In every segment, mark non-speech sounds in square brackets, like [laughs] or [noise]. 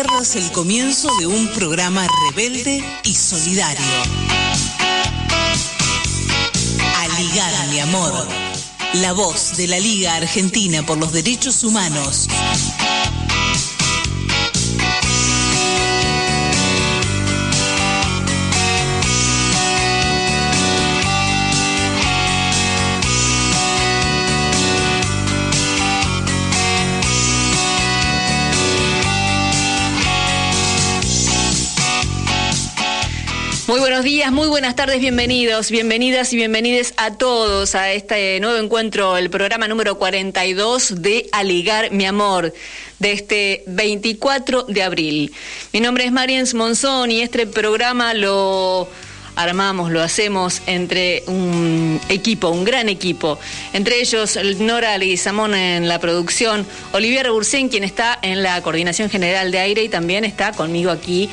Pierdas el comienzo de un programa rebelde y solidario. Aligada, mi amor. La voz de la Liga Argentina por los Derechos Humanos. Muy buenos días, muy buenas tardes, bienvenidos, bienvenidas y bienvenides a todos a este nuevo encuentro, el programa número 42 de Aligar mi amor, de este 24 de abril. Mi nombre es Mariens Monzón y este programa lo armamos, lo hacemos entre un equipo, un gran equipo. Entre ellos, Nora Leguizamón en la producción, Olivier Bursen, quien está en la coordinación general de aire y también está conmigo aquí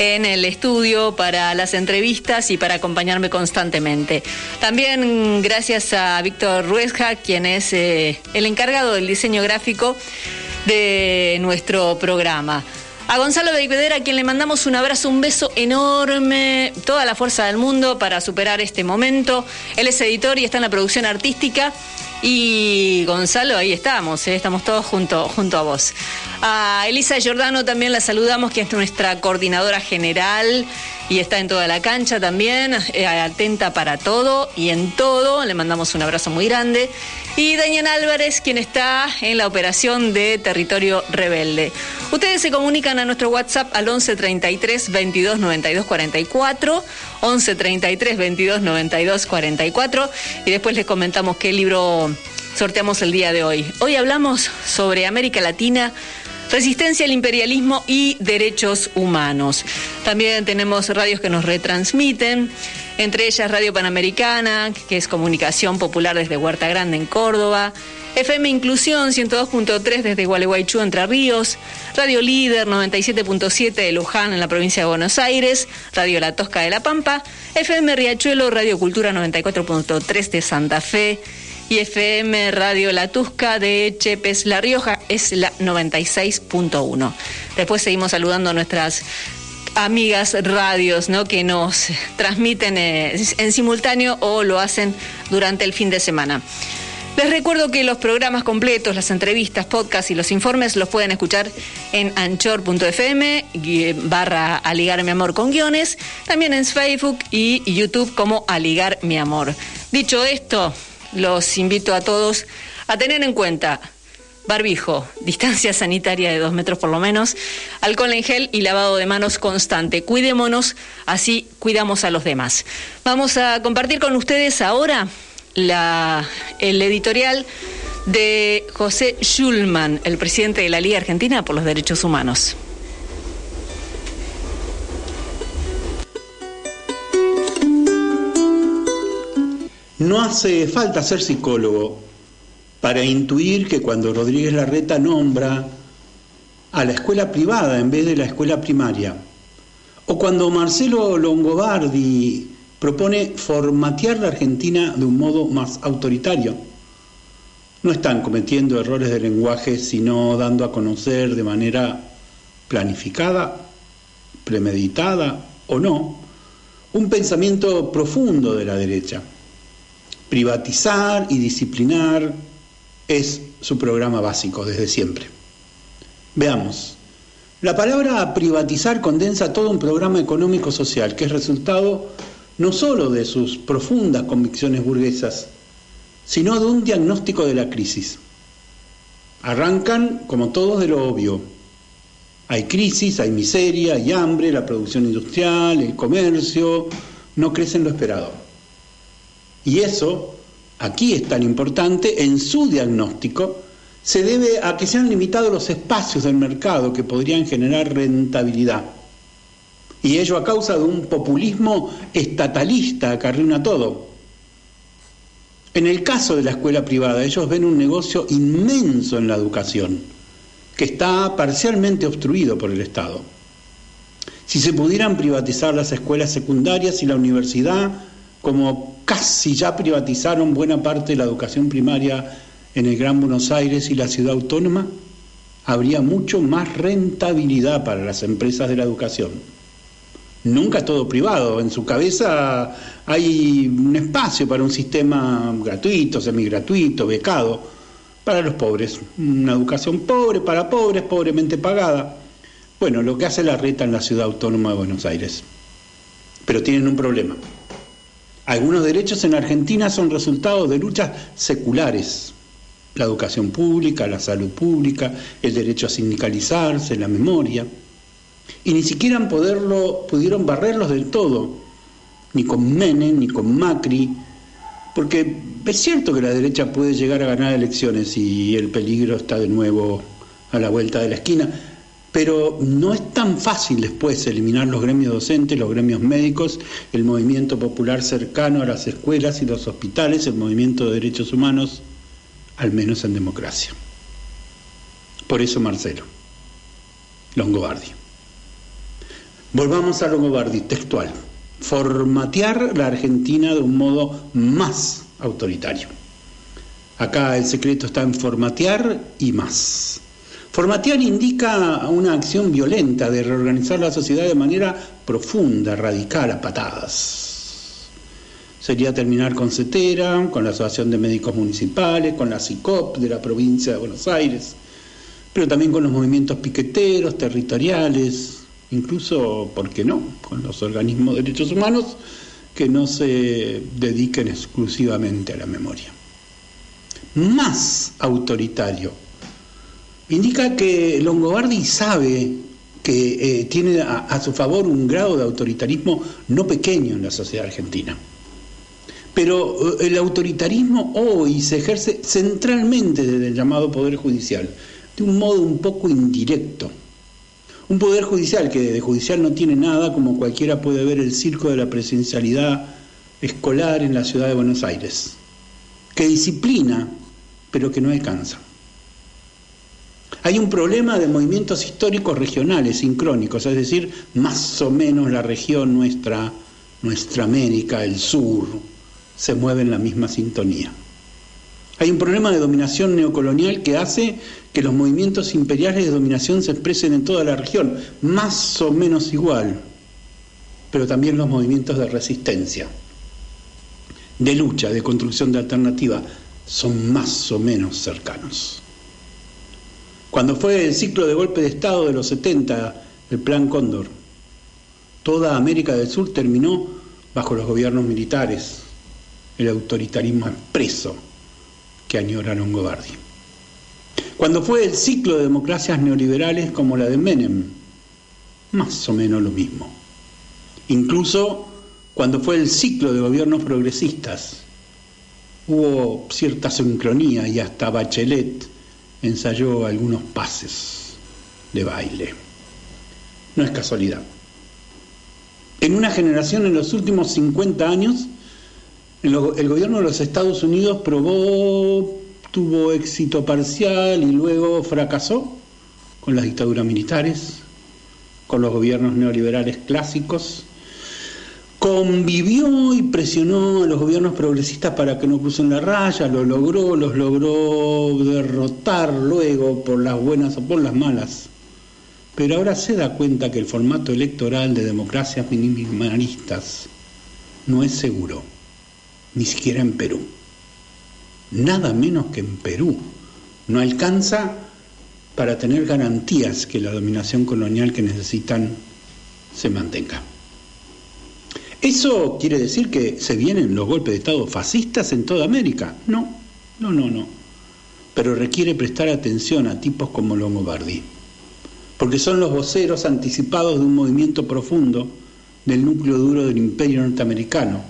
en el estudio para las entrevistas y para acompañarme constantemente. También gracias a Víctor Ruesja, quien es eh, el encargado del diseño gráfico de nuestro programa. A Gonzalo Beidera, a quien le mandamos un abrazo, un beso enorme, toda la fuerza del mundo para superar este momento. Él es editor y está en la producción artística. Y Gonzalo, ahí estamos, ¿eh? estamos todos junto, junto a vos. A Elisa Giordano también la saludamos, que es nuestra coordinadora general y está en toda la cancha también, eh, atenta para todo y en todo. Le mandamos un abrazo muy grande. Y Daniel Álvarez, quien está en la operación de Territorio Rebelde. Ustedes se comunican a nuestro WhatsApp al 11 33 22 92 44, 11 33 22 92 44, y después les comentamos qué libro sorteamos el día de hoy. Hoy hablamos sobre América Latina Resistencia al imperialismo y derechos humanos. También tenemos radios que nos retransmiten, entre ellas Radio Panamericana, que es comunicación popular desde Huerta Grande en Córdoba. FM Inclusión 102.3 desde Gualeguaychú, Entre Ríos, Radio Líder 97.7 de Luján en la provincia de Buenos Aires, Radio La Tosca de La Pampa, FM Riachuelo, Radio Cultura 94.3 de Santa Fe, y FM Radio La Tusca de Chepes La Rioja es la 96.1. Después seguimos saludando a nuestras amigas radios ¿no? que nos transmiten eh, en simultáneo o lo hacen durante el fin de semana. Les recuerdo que los programas completos, las entrevistas, podcasts y los informes los pueden escuchar en anchor.fm barra Aligar mi amor con guiones, también en Facebook y YouTube como Aligar mi amor. Dicho esto, los invito a todos a tener en cuenta barbijo, distancia sanitaria de dos metros por lo menos, alcohol en gel y lavado de manos constante. Cuidémonos, así cuidamos a los demás. Vamos a compartir con ustedes ahora la, el editorial de José Schulman, el presidente de la Liga Argentina por los Derechos Humanos. No hace falta ser psicólogo para intuir que cuando Rodríguez Larreta nombra a la escuela privada en vez de la escuela primaria, o cuando Marcelo Longobardi propone formatear la Argentina de un modo más autoritario, no están cometiendo errores de lenguaje, sino dando a conocer de manera planificada, premeditada o no, un pensamiento profundo de la derecha. Privatizar y disciplinar es su programa básico desde siempre. Veamos. La palabra privatizar condensa todo un programa económico-social que es resultado no sólo de sus profundas convicciones burguesas, sino de un diagnóstico de la crisis. Arrancan, como todos, de lo obvio. Hay crisis, hay miseria, hay hambre, la producción industrial, el comercio, no crecen lo esperado. Y eso aquí es tan importante, en su diagnóstico, se debe a que se han limitado los espacios del mercado que podrían generar rentabilidad. Y ello a causa de un populismo estatalista que arruina todo. En el caso de la escuela privada, ellos ven un negocio inmenso en la educación, que está parcialmente obstruido por el Estado. Si se pudieran privatizar las escuelas secundarias y la universidad, como casi ya privatizaron buena parte de la educación primaria en el Gran Buenos Aires y la ciudad autónoma, habría mucho más rentabilidad para las empresas de la educación. Nunca todo privado, en su cabeza hay un espacio para un sistema gratuito, semigratuito, becado, para los pobres, una educación pobre para pobres, pobremente pagada. Bueno, lo que hace la reta en la ciudad autónoma de Buenos Aires. Pero tienen un problema. Algunos derechos en Argentina son resultado de luchas seculares, la educación pública, la salud pública, el derecho a sindicalizarse, la memoria. Y ni siquiera pudieron barrerlos del todo, ni con Menem, ni con Macri, porque es cierto que la derecha puede llegar a ganar elecciones y el peligro está de nuevo a la vuelta de la esquina, pero no es tan fácil después eliminar los gremios docentes, los gremios médicos, el movimiento popular cercano a las escuelas y los hospitales, el movimiento de derechos humanos, al menos en democracia. Por eso Marcelo, Longobardi. Volvamos a Longobardi, textual. Formatear la Argentina de un modo más autoritario. Acá el secreto está en formatear y más. Formatear indica una acción violenta de reorganizar la sociedad de manera profunda, radical, a patadas sería terminar con CETERA, con la Asociación de Médicos Municipales, con la CICOP de la provincia de Buenos Aires, pero también con los movimientos piqueteros, territoriales, incluso, ¿por qué no?, con los organismos de derechos humanos que no se dediquen exclusivamente a la memoria. Más autoritario. Indica que Longobardi sabe que eh, tiene a su favor un grado de autoritarismo no pequeño en la sociedad argentina. Pero eh, el autoritarismo hoy se ejerce centralmente desde el llamado Poder Judicial, de un modo un poco indirecto. Un Poder Judicial que de judicial no tiene nada, como cualquiera puede ver el circo de la presencialidad escolar en la ciudad de Buenos Aires, que disciplina, pero que no alcanza. Hay un problema de movimientos históricos regionales, sincrónicos, es decir, más o menos la región nuestra, nuestra América, el sur, se mueve en la misma sintonía. Hay un problema de dominación neocolonial que hace que los movimientos imperiales de dominación se expresen en toda la región, más o menos igual, pero también los movimientos de resistencia, de lucha, de construcción de alternativa, son más o menos cercanos. Cuando fue el ciclo de golpe de Estado de los 70, el Plan Cóndor, toda América del Sur terminó bajo los gobiernos militares, el autoritarismo expreso que añora Longobardi. Cuando fue el ciclo de democracias neoliberales como la de Menem, más o menos lo mismo. Incluso cuando fue el ciclo de gobiernos progresistas, hubo cierta sincronía y hasta Bachelet ensayó algunos pases de baile. No es casualidad. En una generación en los últimos 50 años, el gobierno de los Estados Unidos probó, tuvo éxito parcial y luego fracasó con las dictaduras militares, con los gobiernos neoliberales clásicos, convivió y presionó a los gobiernos progresistas para que no crucen la raya, lo logró, los logró derrotar luego por las buenas o por las malas. Pero ahora se da cuenta que el formato electoral de democracias minimalistas no es seguro ni siquiera en Perú. Nada menos que en Perú. No alcanza para tener garantías que la dominación colonial que necesitan se mantenga. ¿Eso quiere decir que se vienen los golpes de Estado fascistas en toda América? No, no, no, no. Pero requiere prestar atención a tipos como Longobardi, porque son los voceros anticipados de un movimiento profundo del núcleo duro del imperio norteamericano,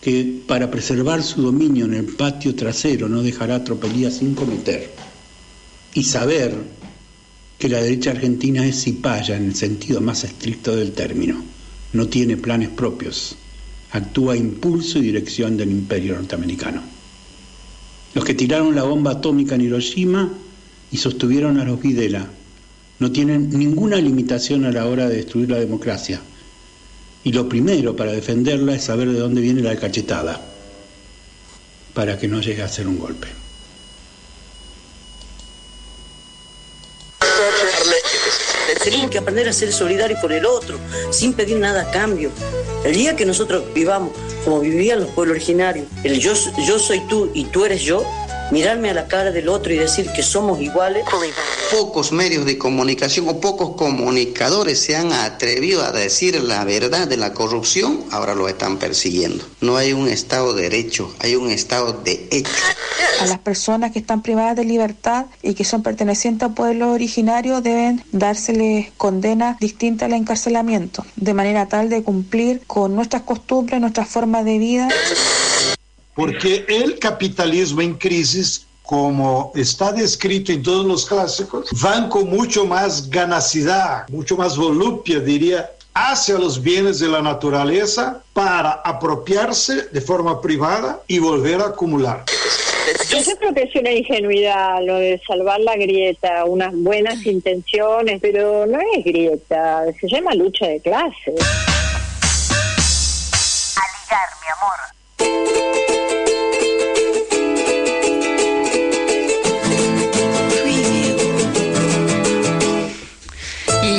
que para preservar su dominio en el patio trasero no dejará tropelías sin cometer. Y saber que la derecha argentina es cipaya en el sentido más estricto del término. No tiene planes propios. Actúa a impulso y dirección del imperio norteamericano. Los que tiraron la bomba atómica en Hiroshima y sostuvieron a los Videla no tienen ninguna limitación a la hora de destruir la democracia. Y lo primero para defenderla es saber de dónde viene la cachetada, para que no llegue a ser un golpe. Tenemos que aprender a ser solidarios con el otro, sin pedir nada a cambio. El día que nosotros vivamos como vivían los pueblos originarios, el yo, yo soy tú y tú eres yo, mirarme a la cara del otro y decir que somos iguales. Pocos medios de comunicación o pocos comunicadores se han atrevido a decir la verdad de la corrupción, ahora lo están persiguiendo. No hay un Estado de derecho, hay un Estado de hecho. A las personas que están privadas de libertad y que son pertenecientes a pueblos originarios deben dárseles condena distinta al encarcelamiento, de manera tal de cumplir con nuestras costumbres, nuestras formas de vida. Porque el capitalismo en crisis, como está descrito en todos los clásicos, van con mucho más ganacidad, mucho más volupia, diría, hacia los bienes de la naturaleza para apropiarse de forma privada y volver a acumular. Yo creo que es una ingenuidad lo de salvar la grieta, unas buenas intenciones, pero no es grieta, se llama lucha de clases. Aligar, mi amor.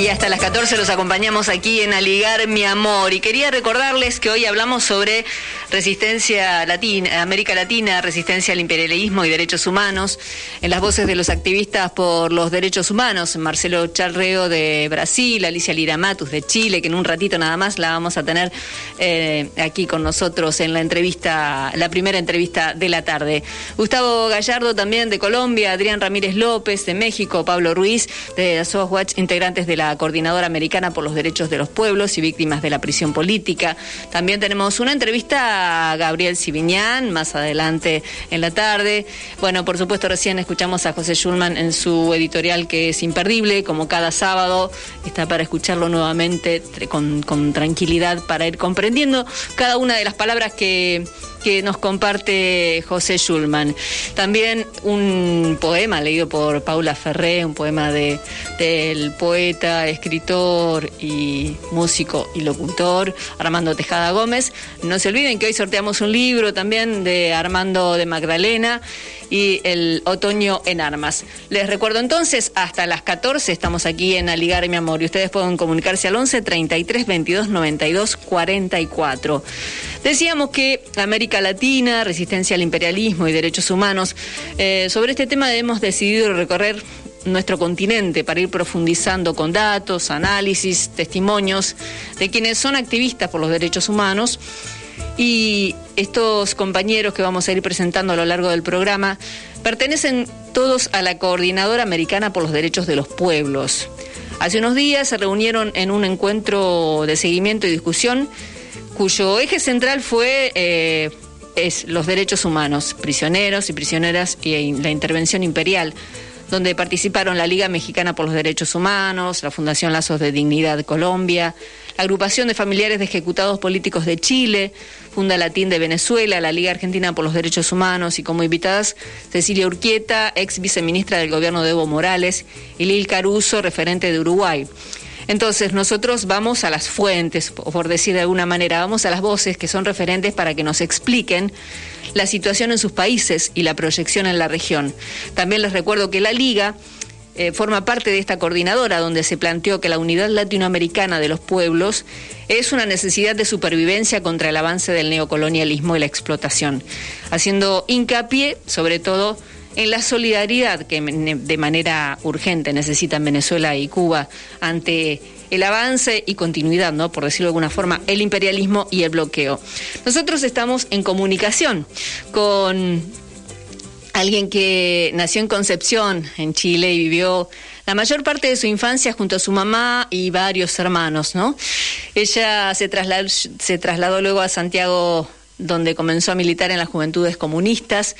Y hasta las 14 los acompañamos aquí en Aligar mi amor. Y quería recordarles que hoy hablamos sobre resistencia latina, América Latina, resistencia al imperialismo y derechos humanos, en las voces de los activistas por los derechos humanos, Marcelo Charreo de Brasil, Alicia Lira Matus de Chile, que en un ratito nada más la vamos a tener eh, aquí con nosotros en la entrevista, la primera entrevista de la tarde. Gustavo Gallardo también de Colombia, Adrián Ramírez López de México, Pablo Ruiz de Softwatch, integrantes de la Coordinadora Americana por los Derechos de los Pueblos y Víctimas de la Prisión Política. También tenemos una entrevista a Gabriel Siviñán más adelante en la tarde. Bueno, por supuesto, recién escuchamos a José Schulman en su editorial que es imperdible, como cada sábado. Está para escucharlo nuevamente con, con tranquilidad para ir comprendiendo cada una de las palabras que que nos comparte José Schulman. También un poema leído por Paula Ferré, un poema de, del poeta, escritor y músico y locutor Armando Tejada Gómez. No se olviden que hoy sorteamos un libro también de Armando de Magdalena y el otoño en armas. Les recuerdo entonces, hasta las 14 estamos aquí en Aligar mi amor y ustedes pueden comunicarse al 11 33 22 92 44. Decíamos que América Latina, resistencia al imperialismo y derechos humanos, eh, sobre este tema hemos decidido recorrer nuestro continente para ir profundizando con datos, análisis, testimonios de quienes son activistas por los derechos humanos y estos compañeros que vamos a ir presentando a lo largo del programa pertenecen todos a la Coordinadora Americana por los Derechos de los Pueblos. Hace unos días se reunieron en un encuentro de seguimiento y discusión cuyo eje central fue eh, es los derechos humanos, prisioneros y prisioneras y la intervención imperial donde participaron la Liga Mexicana por los Derechos Humanos, la Fundación Lazos de Dignidad Colombia, la Agrupación de Familiares de Ejecutados Políticos de Chile, Funda Latín de Venezuela, la Liga Argentina por los Derechos Humanos y como invitadas Cecilia Urquieta, ex viceministra del gobierno de Evo Morales, y Lil Caruso, referente de Uruguay. Entonces nosotros vamos a las fuentes, por decir de alguna manera, vamos a las voces que son referentes para que nos expliquen la situación en sus países y la proyección en la región. También les recuerdo que la Liga eh, forma parte de esta coordinadora donde se planteó que la unidad latinoamericana de los pueblos es una necesidad de supervivencia contra el avance del neocolonialismo y la explotación, haciendo hincapié sobre todo en la solidaridad que de manera urgente necesitan Venezuela y Cuba ante el avance y continuidad, ¿no? Por decirlo de alguna forma, el imperialismo y el bloqueo. Nosotros estamos en comunicación con alguien que nació en Concepción, en Chile, y vivió la mayor parte de su infancia junto a su mamá y varios hermanos, ¿no? Ella se trasladó, se trasladó luego a Santiago donde comenzó a militar en las juventudes comunistas.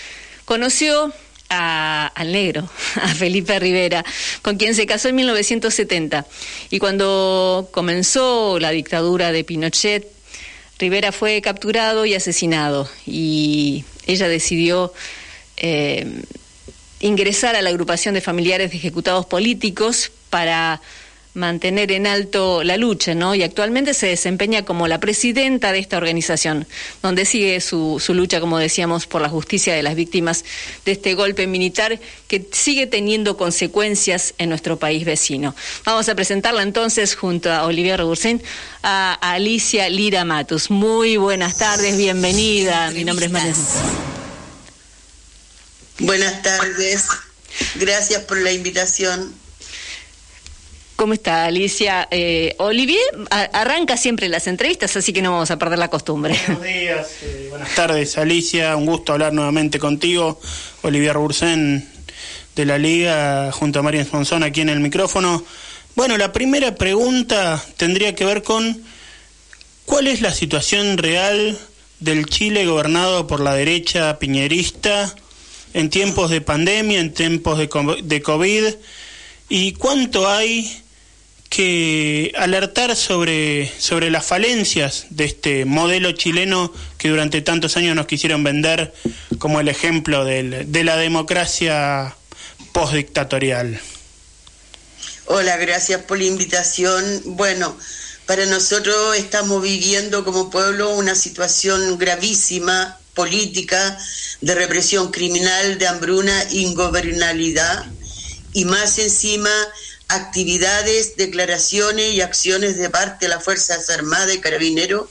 Conoció al negro, [laughs] a Felipe Rivera, con quien se casó en 1970. Y cuando comenzó la dictadura de Pinochet, Rivera fue capturado y asesinado. Y ella decidió eh, ingresar a la agrupación de familiares de ejecutados políticos para mantener en alto la lucha, ¿no? Y actualmente se desempeña como la presidenta de esta organización, donde sigue su, su lucha, como decíamos, por la justicia de las víctimas de este golpe militar que sigue teniendo consecuencias en nuestro país vecino. Vamos a presentarla entonces junto a Olivier Robursen a Alicia Lira Matus. Muy buenas tardes, bienvenida. Mi nombre es María. Buenas tardes. Gracias por la invitación. ¿Cómo está Alicia? Eh, Olivier arranca siempre las entrevistas, así que no vamos a perder la costumbre. Buenos días, eh, buenas tardes Alicia, un gusto hablar nuevamente contigo. Olivier Bursen de la Liga junto a María Sponsón aquí en el micrófono. Bueno, la primera pregunta tendría que ver con cuál es la situación real del Chile gobernado por la derecha piñerista en tiempos de pandemia, en tiempos de COVID, y cuánto hay que alertar sobre, sobre las falencias de este modelo chileno que durante tantos años nos quisieron vender como el ejemplo del, de la democracia postdictatorial. Hola, gracias por la invitación. Bueno, para nosotros estamos viviendo como pueblo una situación gravísima política de represión criminal, de hambruna, ingobernabilidad y más encima actividades, declaraciones y acciones de parte de las Fuerzas Armadas y Carabineros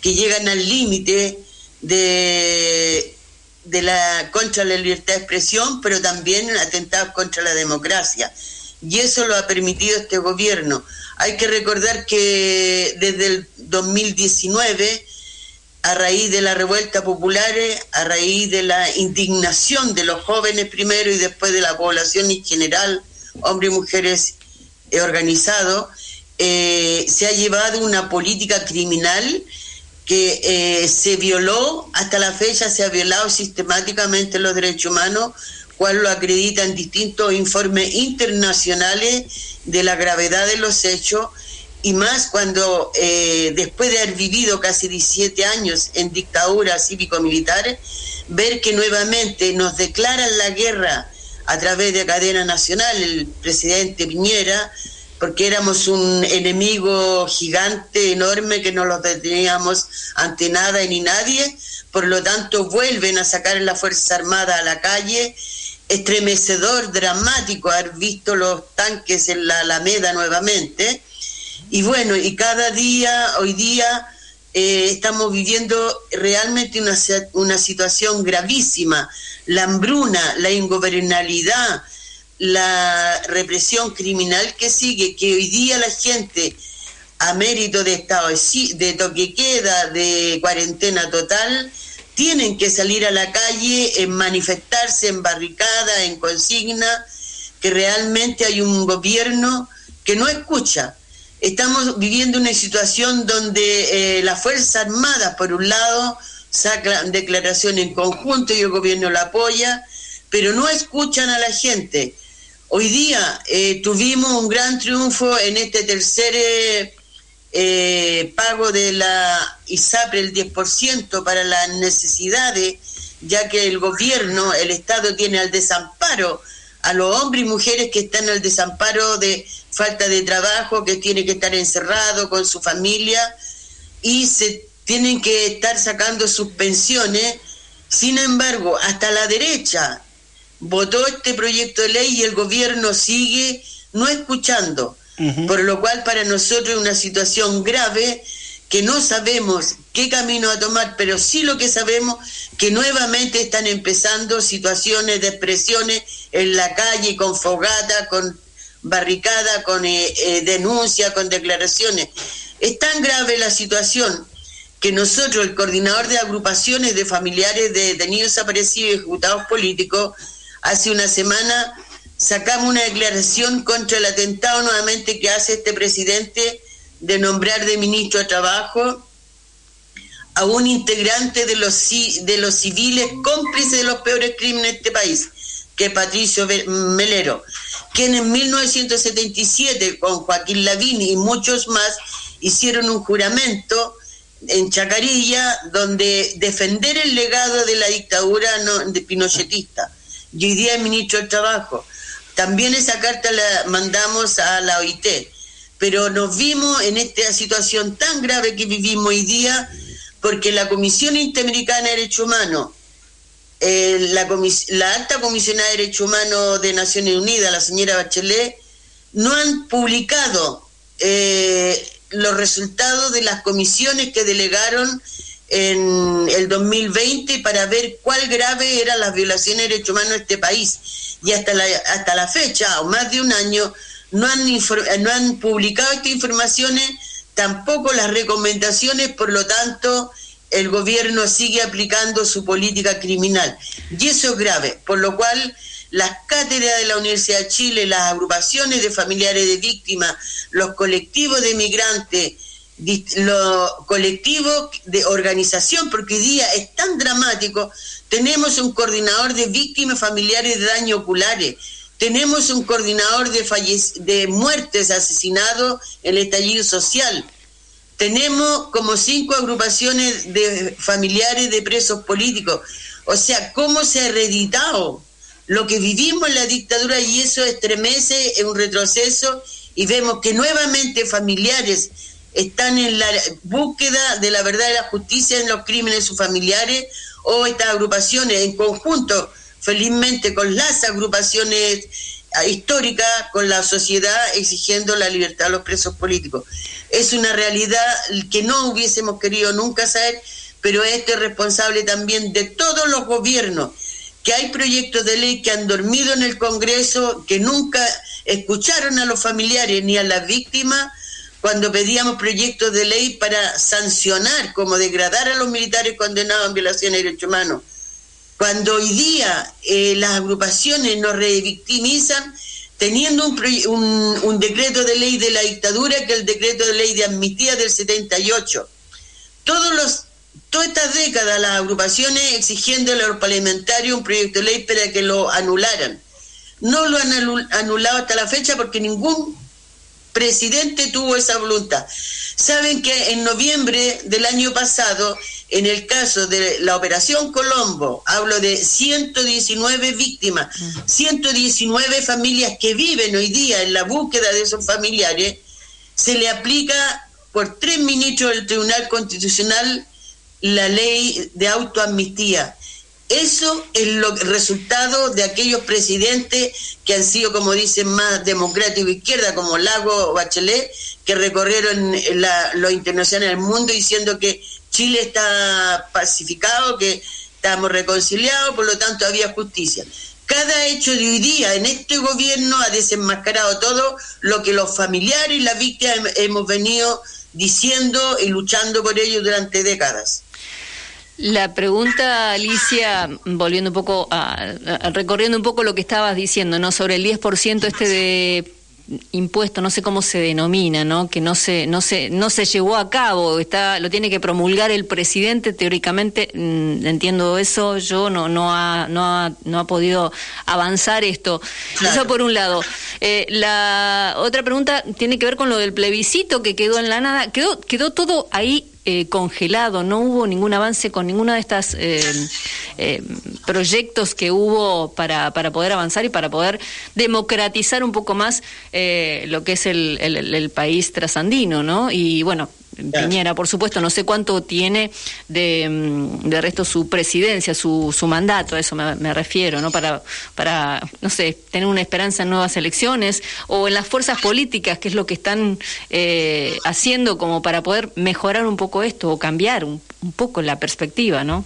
que llegan al límite de, de la contra la libertad de expresión, pero también atentados contra la democracia. Y eso lo ha permitido este gobierno. Hay que recordar que desde el 2019, a raíz de la revuelta popular, a raíz de la indignación de los jóvenes primero y después de la población en general, hombres y mujeres eh, organizados, eh, se ha llevado una política criminal que eh, se violó, hasta la fecha se ha violado sistemáticamente los derechos humanos, cual lo acreditan distintos informes internacionales de la gravedad de los hechos, y más cuando después de haber vivido casi 17 años en dictadura cívico-militar, ver que nuevamente nos declaran la guerra a través de cadena nacional, el presidente Piñera, porque éramos un enemigo gigante, enorme, que no los deteníamos ante nada ni nadie, por lo tanto vuelven a sacar a la Fuerza Armada a la calle, estremecedor, dramático haber visto los tanques en la Alameda nuevamente, y bueno, y cada día, hoy día, eh, estamos viviendo realmente una, una situación gravísima la hambruna, la ingobernabilidad, la represión criminal que sigue, que hoy día la gente, a mérito de estado de toque queda, de cuarentena total, tienen que salir a la calle, en manifestarse en barricada, en consigna, que realmente hay un gobierno que no escucha. Estamos viviendo una situación donde eh, las Fuerzas Armadas, por un lado, sacan declaración en conjunto y el gobierno la apoya, pero no escuchan a la gente. Hoy día eh, tuvimos un gran triunfo en este tercer eh, eh, pago de la ISAPRE, el 10% para las necesidades, ya que el gobierno, el Estado tiene al desamparo a los hombres y mujeres que están al desamparo de falta de trabajo, que tiene que estar encerrado con su familia y se tienen que estar sacando sus pensiones. Sin embargo, hasta la derecha votó este proyecto de ley y el gobierno sigue no escuchando, por lo cual para nosotros es una situación grave que no sabemos qué camino a tomar, pero sí lo que sabemos que nuevamente están empezando situaciones de expresiones en la calle con fogata, con barricada, con eh, eh, denuncia, con declaraciones. Es tan grave la situación que nosotros, el coordinador de agrupaciones de familiares de detenidos desaparecidos y ejecutados políticos, hace una semana sacamos una declaración contra el atentado nuevamente que hace este presidente de nombrar de ministro de Trabajo a un integrante de los, de los civiles cómplices de los peores crímenes de este país, que es Patricio Melero, quien en 1977 con Joaquín Lavín y muchos más hicieron un juramento en Chacarilla donde defender el legado de la dictadura de pinochetista. Y hoy día es ministro del Trabajo. También esa carta la mandamos a la OIT, pero nos vimos en esta situación tan grave que vivimos hoy día porque la Comisión Interamericana de Derechos Humanos, eh, la, la alta comisionada de Derechos Humanos de Naciones Unidas, la señora Bachelet, no han publicado eh, los resultados de las comisiones que delegaron en el 2020 para ver cuál grave eran las violaciones de derechos humanos en este país. Y hasta la, hasta la fecha, o más de un año, no han, no han publicado estas informaciones tampoco las recomendaciones, por lo tanto, el gobierno sigue aplicando su política criminal. Y eso es grave, por lo cual las cátedras de la Universidad de Chile, las agrupaciones de familiares de víctimas, los colectivos de migrantes, los colectivos de organización, porque hoy día es tan dramático, tenemos un coordinador de víctimas familiares de daños oculares, tenemos un coordinador de, de muertes, asesinados el estallido social. Tenemos como cinco agrupaciones de familiares de presos políticos. O sea, cómo se ha hereditado lo que vivimos en la dictadura y eso estremece en un retroceso y vemos que nuevamente familiares están en la búsqueda de la verdad y la justicia en los crímenes de sus familiares o estas agrupaciones en conjunto felizmente con las agrupaciones históricas, con la sociedad exigiendo la libertad de los presos políticos. Es una realidad que no hubiésemos querido nunca saber, pero este es responsable también de todos los gobiernos, que hay proyectos de ley que han dormido en el Congreso, que nunca escucharon a los familiares ni a las víctimas cuando pedíamos proyectos de ley para sancionar, como degradar a los militares condenados en violación de derechos humanos cuando hoy día eh, las agrupaciones nos revictimizan teniendo un, un, decreto de ley de la dictadura que el decreto de ley de amnistía del 78. Todos los, todas estas décadas las agrupaciones exigiendo a los parlamentarios un proyecto de ley para que lo anularan. No lo han anulado hasta la fecha porque ningún presidente tuvo esa voluntad. Saben que en noviembre del año pasado en el caso de la Operación Colombo, hablo de 119 víctimas, 119 familias que viven hoy día en la búsqueda de esos familiares, se le aplica por tres ministros del Tribunal Constitucional la ley de autoamnistía. Eso es lo resultado de aquellos presidentes que han sido, como dicen, más democráticos izquierda, como Lago Bachelet, que recorrieron la, lo internacional del mundo diciendo que Chile está pacificado, que estamos reconciliados, por lo tanto había justicia. Cada hecho de hoy día en este gobierno ha desenmascarado todo lo que los familiares y las víctimas hemos venido diciendo y luchando por ello durante décadas. La pregunta, Alicia, volviendo un poco a, recorriendo un poco lo que estabas diciendo, ¿no? Sobre el 10% este de impuesto, no sé cómo se denomina, ¿no? Que no se, no se, no se llevó a cabo, está, lo tiene que promulgar el presidente, teóricamente, mm, entiendo eso, yo no, no ha, no ha, no ha podido avanzar esto. Eso por un lado. Eh, la otra pregunta tiene que ver con lo del plebiscito que quedó en la nada, quedó, quedó todo ahí eh, congelado, no hubo ningún avance con ninguna de estas eh, eh, proyectos que hubo para, para poder avanzar y para poder democratizar un poco más lo que es el, el país trasandino, ¿no? Y bueno, Piñera, por supuesto, no sé cuánto tiene de, mm, de resto su presidencia, su, su mandato, a eso me, refiero, ¿no? Para, para, no sé, tener una esperanza en nuevas elecciones o en las fuerzas políticas, que es lo que están eh, haciendo como para poder mejorar un poco esto o cambiar un, un poco la perspectiva, ¿no?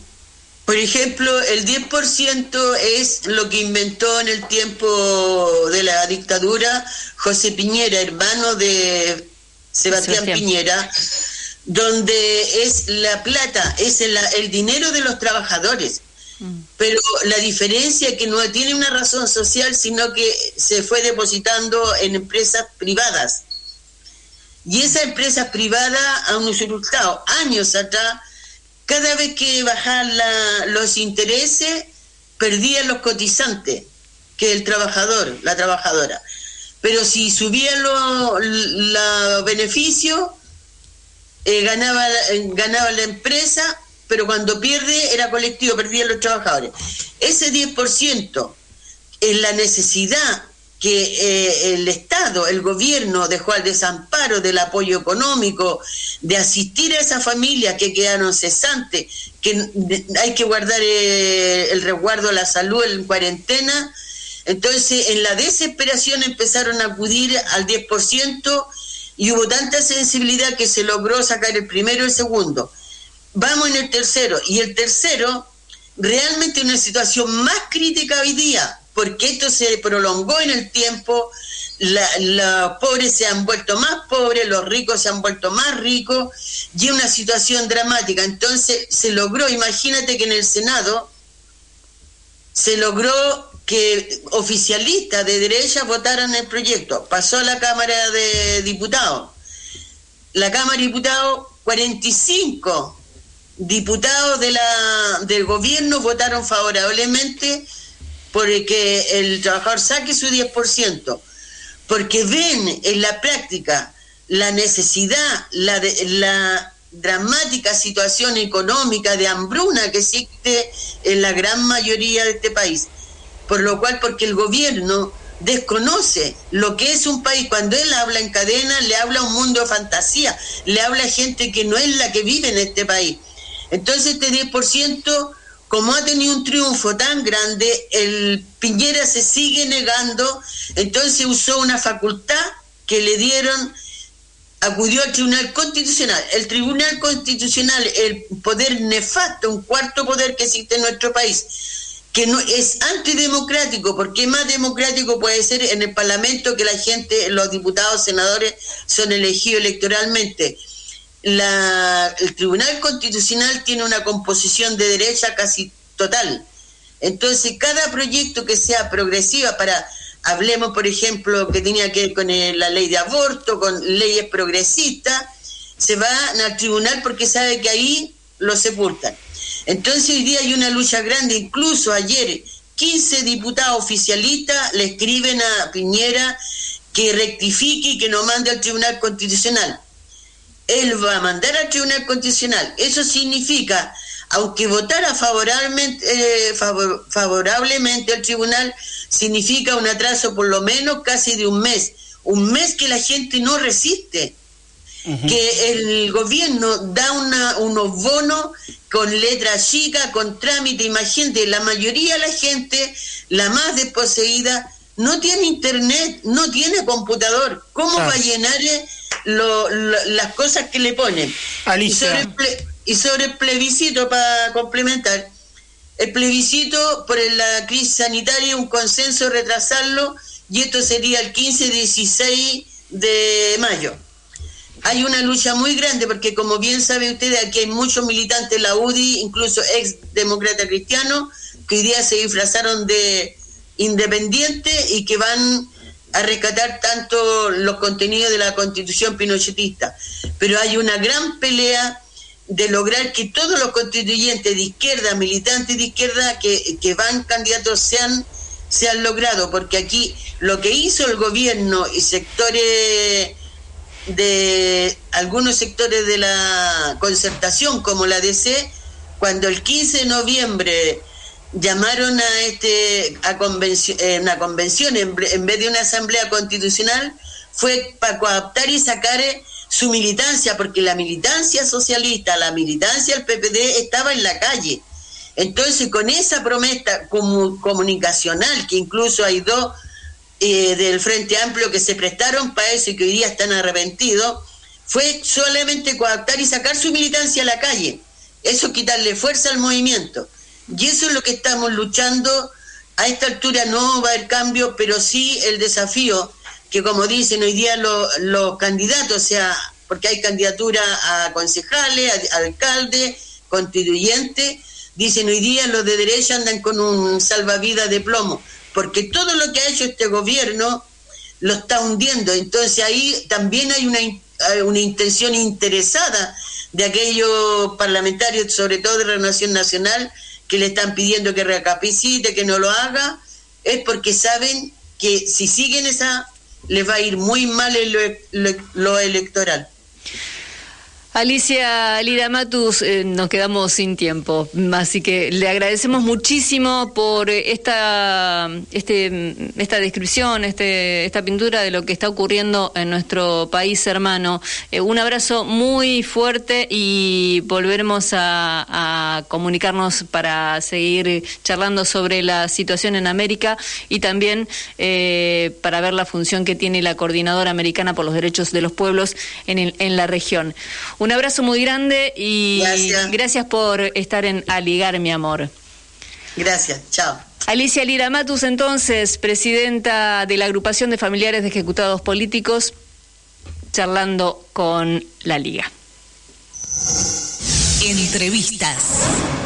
Por ejemplo, el 10% es lo que inventó en el tiempo de la dictadura José Piñera, hermano de Sebastián, Piñera, donde es la plata, es el, dinero de los trabajadores. Mm. Pero la diferencia es que no tiene una razón social, sino que se fue depositando en empresas privadas. Y esas empresas privadas han usurpado años atrás cada vez que bajaban los intereses, perdían los cotizantes, que el trabajador, la trabajadora. Pero si subían los beneficios, eh, ganaba, ganaba la empresa, pero cuando pierde era colectivo, perdían los trabajadores. Ese 10% es la necesidad que eh, el Estado, el gobierno dejó al desamparo del apoyo económico, de asistir a esas familias que quedaron cesantes, que hay que guardar eh, el resguardo a la salud en cuarentena. Entonces, en la desesperación empezaron a acudir al 10% y hubo tanta sensibilidad que se logró sacar el primero y el segundo. Vamos en el tercero. Y el tercero, realmente una situación más crítica hoy día, porque esto se prolongó en el tiempo, los pobres se han vuelto más pobres, los ricos se han vuelto más ricos, y es una situación dramática. Entonces se logró, imagínate que en el Senado se logró que oficialistas de derecha votaran el proyecto. Pasó a la Cámara de Diputados. La Cámara de Diputados, 45 diputados de la, del gobierno votaron favorablemente porque el trabajador saque su 10%, porque ven en la práctica la necesidad, la dramática situación económica de hambruna que existe en la gran mayoría de este país. Por lo cual, porque el gobierno desconoce lo que es un país. Cuando él habla en cadena, le habla un mundo de fantasía, le habla a gente que no es la que vive en este país. Entonces este 10% como ha tenido un triunfo tan grande, el Piñera se sigue negando, entonces usó una facultad que le dieron, acudió al Tribunal Constitucional. El Tribunal Constitucional, el poder nefasto, un cuarto poder que existe en nuestro país, que no es antidemocrático, porque más democrático puede ser en el Parlamento que la gente, los diputados, senadores son elegidos electoralmente el Tribunal Constitucional tiene una composición de derecha casi total. Entonces, cada proyecto que sea progresiva para, hablemos, por ejemplo, que tenía que ver con la ley de aborto, con leyes progresistas, se va al tribunal porque sabe que ahí lo sepultan. Entonces, hoy día hay una lucha grande, incluso ayer 15 diputados oficialistas le escriben a Piñera que rectifique y que no mande al Tribunal Constitucional él va a mandar al Tribunal Constitucional. Eso significa, aunque votara favorablemente, eh, favorablemente al Tribunal, significa un atraso por lo menos casi de un mes. Un mes que la gente no resiste. Que el gobierno da una, unos bonos con letra chica, con trámite. Imagínate, la mayoría de la gente, la más desposeída, no tiene internet, no tiene computador. ¿Cómo va a llenar lo, las cosas que le ponen. Y sobre, y sobre el plebiscito, para complementar, el plebiscito por la crisis sanitaria, un consenso retrasarlo, y esto sería el 15-16 de mayo. Hay una lucha muy grande porque, como bien sabe ustedes, aquí hay muchos militantes de la UDI, incluso ex demócrata cristiano, que hoy día se disfrazaron de independientes y que van a rescatar tanto los contenidos de la constitución pinochetista, pero hay una gran pelea de lograr que todos los constituyentes de izquierda, militantes de izquierda que, que van candidatos sean, sean logrados, porque aquí lo que hizo el gobierno y sectores de algunos sectores de la concertación como la DC, cuando el 15 de noviembre llamaron a este a convención, eh, una convención en, vez de una asamblea constitucional fue para coaptar y sacar eh, su militancia porque la militancia socialista la militancia del PPD estaba en la calle. Entonces con esa promesa comunicacional que incluso hay dos eh, del Frente Amplio que se prestaron para eso y que hoy día están arrepentidos fue solamente coaptar y sacar su militancia a la calle. Eso quitarle fuerza al movimiento. Y eso es lo que estamos luchando. A esta altura no va a haber cambio, pero sí el desafío que, como dicen hoy día los candidatos, o sea, porque hay candidatura a concejales, a, alcaldes, constituyentes, dicen hoy día los de derecha andan con un salvavidas de plomo, porque todo lo que ha hecho este gobierno lo está hundiendo. Entonces ahí también hay una, una intención interesada de aquellos parlamentarios, sobre todo de Renovación Nacional, que le están pidiendo que recapacite, que no lo haga, es porque saben que si siguen esa, les va a ir muy mal en lo electoral. Alicia Lida Matus, eh, nos quedamos sin tiempo, así que le agradecemos muchísimo por esta, este, esta descripción, este, esta pintura de lo que está ocurriendo en nuestro país hermano. Eh, un abrazo muy fuerte y volveremos a, comunicarnos para seguir charlando sobre la situación en América y también eh, para ver la función que tiene la Coordinadora Americana por los Derechos de los Pueblos en, en la región. Un abrazo muy grande y gracias, por estar en Aligar, mi amor. Gracias, chao. Alicia Lira Matus, entonces, presidenta de la agrupación de familiares de ejecutados políticos, charlando con la Liga. Entrevistas.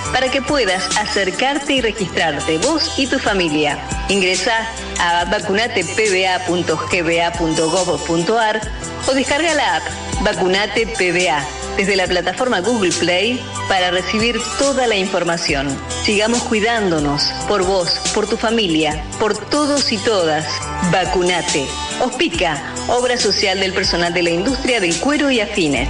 para que puedas acercarte y registrarte vos y tu familia. Ingresa a vacunatepba.gba.gov.ar o descarga la app Vacunate PBA desde la plataforma Google Play para recibir toda la información. Sigamos cuidándonos por vos, por tu familia, por todos y todas. Vacunate. Ospica, obra social del personal de la industria del cuero y afines.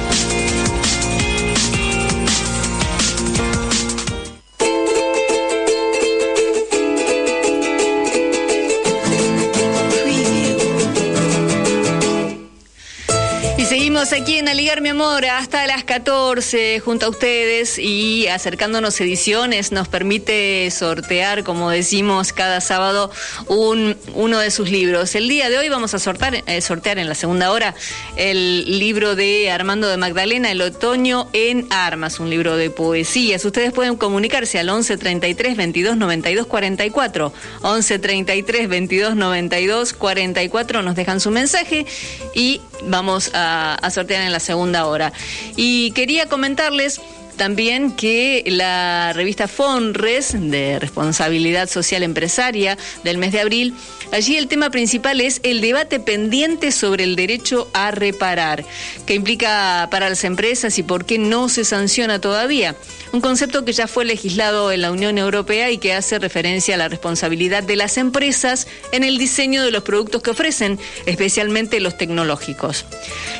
Aquí en Aligar Mi Amor hasta las 14 junto a ustedes y acercándonos ediciones nos permite sortear, como decimos cada sábado, un, uno de sus libros. El día de hoy vamos a sortear, eh, sortear en la segunda hora el libro de Armando de Magdalena, El Otoño en Armas, un libro de poesías. Ustedes pueden comunicarse al 11 33 22 92 44. 11 33 22 92 44 nos dejan su mensaje y vamos a sortean en la segunda hora. Y quería comentarles también que la revista FONRES de Responsabilidad Social Empresaria del mes de abril, allí el tema principal es el debate pendiente sobre el derecho a reparar, que implica para las empresas y por qué no se sanciona todavía un concepto que ya fue legislado en la Unión Europea y que hace referencia a la responsabilidad de las empresas en el diseño de los productos que ofrecen, especialmente los tecnológicos.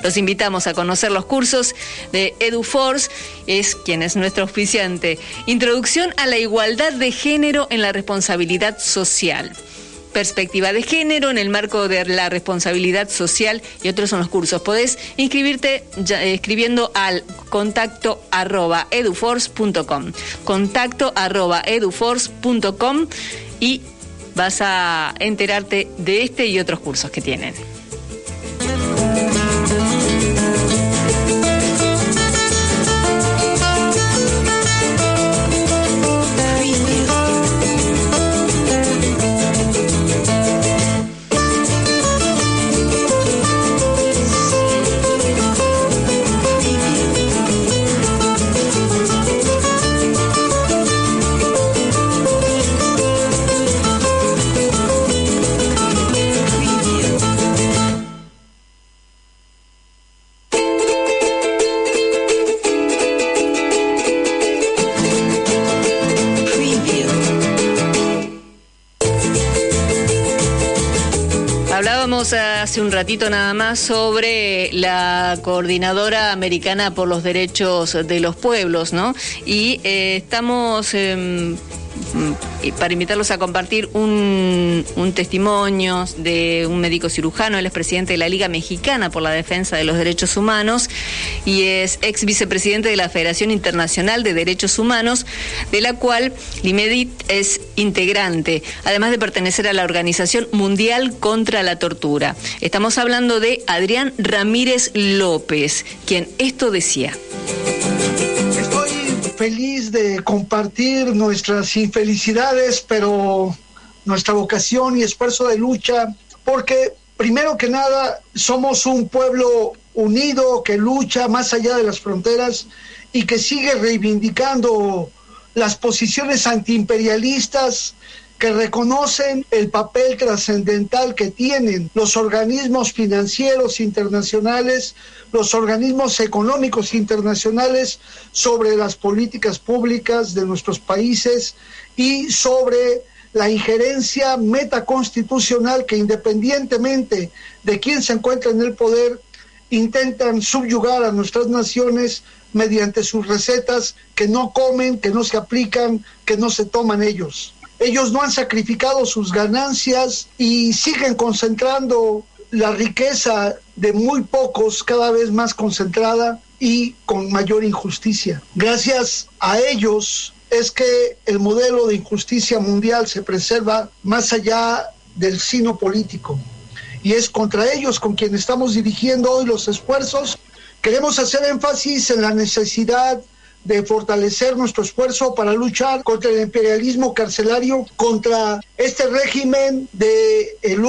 Los invitamos a conocer los cursos de EduForce, es quien es nuestro auspiciante. Introducción a la igualdad de género en la responsabilidad social. Perspectiva de género en el marco de la responsabilidad social y otros son los cursos. Podés inscribirte eh, escribiendo al contacto arroba eduforce.com. Contacto arroba eduforce.com y vas a enterarte de este y otros cursos que tienen. Hace un ratito nada más sobre la coordinadora americana por los derechos de los pueblos, ¿no? Y eh, estamos em, para invitarlos a compartir un, testimonio de un médico cirujano, él es presidente de la Liga Mexicana por la Defensa de los Derechos Humanos y es ex vicepresidente de la Federación Internacional de Derechos Humanos, de la cual Limedit es integrante, además de pertenecer a la Organización Mundial contra la Tortura. Estamos hablando de Adrián Ramírez López, quien esto decía feliz de compartir nuestras infelicidades, pero nuestra vocación y esfuerzo de lucha, porque primero que nada somos un pueblo unido que lucha más allá de las fronteras y que sigue reivindicando las posiciones antiimperialistas que reconocen el papel trascendental que tienen los organismos financieros internacionales, los organismos económicos internacionales sobre las políticas públicas de nuestros países y sobre la injerencia metaconstitucional que independientemente de quién se encuentra en el poder, intentan subyugar a nuestras naciones mediante sus recetas que no comen, que no se aplican, que no se toman ellos. Ellos no han sacrificado sus ganancias y siguen concentrando la riqueza de muy pocos cada vez más concentrada y con mayor injusticia. Gracias a ellos es que el modelo de injusticia mundial se preserva más allá del sino político. Y es contra ellos con quien estamos dirigiendo hoy los esfuerzos. Queremos hacer énfasis en la necesidad de fortalecer nuestro esfuerzo para luchar contra el imperialismo carcelario, contra este régimen de el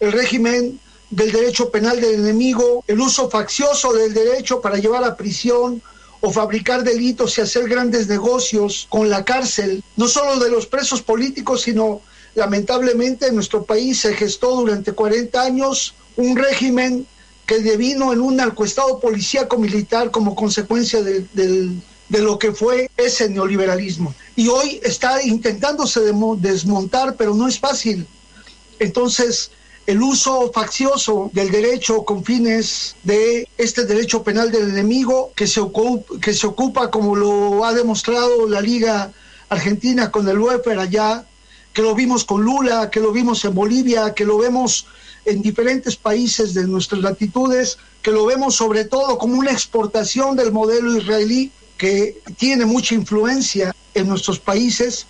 el régimen del derecho penal del enemigo, el uso faccioso del derecho para llevar a prisión o fabricar delitos y hacer grandes negocios con la cárcel, no solo de los presos políticos, sino lamentablemente en nuestro país se gestó durante 40 años un régimen que devino en un narcoestado policíaco militar como consecuencia del de lo que fue ese neoliberalismo. Y hoy está intentándose desmontar, pero no es fácil. Entonces, el uso faccioso del derecho con fines de este derecho penal del enemigo que se, ocupa, que se ocupa, como lo ha demostrado la Liga Argentina con el UEFER allá, que lo vimos con Lula, que lo vimos en Bolivia, que lo vemos en diferentes países de nuestras latitudes, que lo vemos sobre todo como una exportación del modelo israelí que tiene mucha influencia en nuestros países,